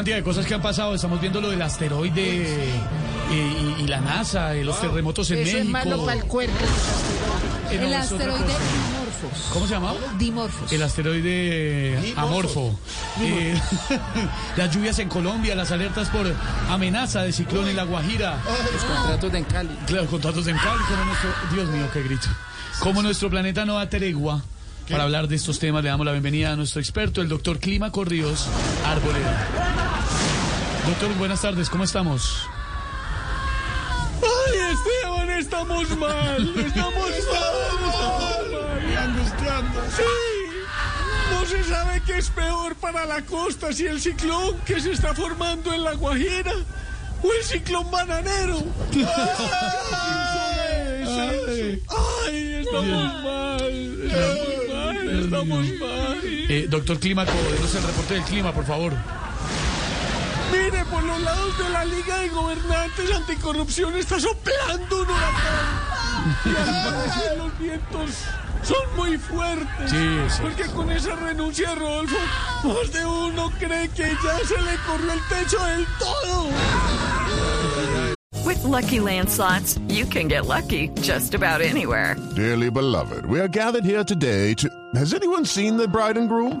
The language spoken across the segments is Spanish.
Cantidad de cosas que han pasado. Estamos viendo lo del asteroide eh, y, y la NASA, y los terremotos en Eso México. es malo para el cuerpo. Eh, no, El asteroide. Dimorphos. ¿Cómo se llamaba? Dimorphos. El asteroide amorfo. Eh, las lluvias en Colombia, las alertas por amenaza de ciclón en La Guajira. Los contratos de Cali. Claro, contratos en Cali, como nuestro... Dios mío, qué grito. Como nuestro planeta no da tregua. Para hablar de estos temas le damos la bienvenida a nuestro experto, el doctor Clima Corríos Arboleda. Doctor, buenas tardes, ¿cómo estamos? ¡Ay, Esteban, estamos mal! ¡Estamos mal! ¡Estamos mal! y angustiando. ¡Sí! No se sabe qué es peor para la costa, si el ciclón que se está formando en La Guajira o el ciclón bananero. ¡Ay! ¡Ay, estamos mal! ¡Estamos mal! ¡Estamos mal! Eh, doctor Clímaco, denos el reporte del clima, por favor. Mire, por los lados de la Liga de Gobernantes Anticorrupción está soplando un huracán. Y al parecer los vientos son muy fuertes. Sí, sí. Porque con esa renuncia de Rodolfo, más de uno cree que ya se le corrió el techo del todo. With Lucky Land slots, you can get lucky just about anywhere. Dearly beloved, we are gathered here today to. Has anyone seen the bride and groom?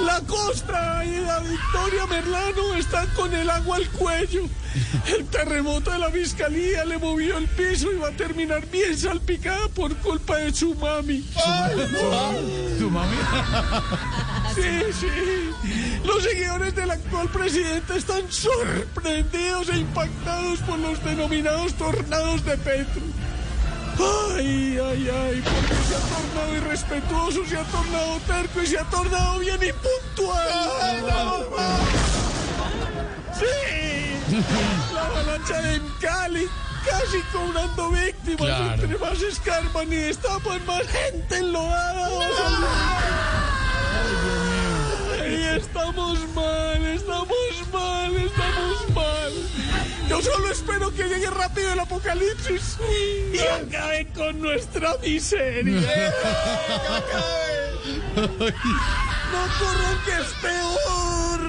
La costa y la Victoria Merlano están con el agua al cuello. El terremoto de la fiscalía le movió el piso y va a terminar bien salpicada por culpa de su mami. ¿Tu mami? Sí, sí. Los seguidores del actual presidente están sorprendidos e impactados por los denominados tornados de Petro. Ay, ay, ay, porque se ha irrespetuoso, se ha tornado terco y se ha tornado bien impuntual. Sí, la avalancha de Cali casi cobrando víctimas. Claro. Entre más escarban y destapan, más gente enlodada. salir. Ay, estamos mal, estamos mal, estamos mal. Yo solo que llegue rápido el apocalipsis y acabe con nuestra miseria. No corran que es peor.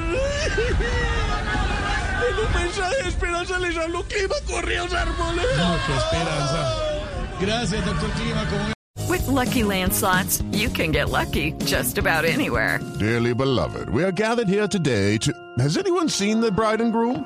En un mensaje de esperanza les hablo clima corridos árboles. No, qué esperanza. Gracias, doctor Clima. With Lucky Land slots, you can get lucky just about anywhere. Dearly beloved, we are gathered here today to. Has anyone seen the bride and groom?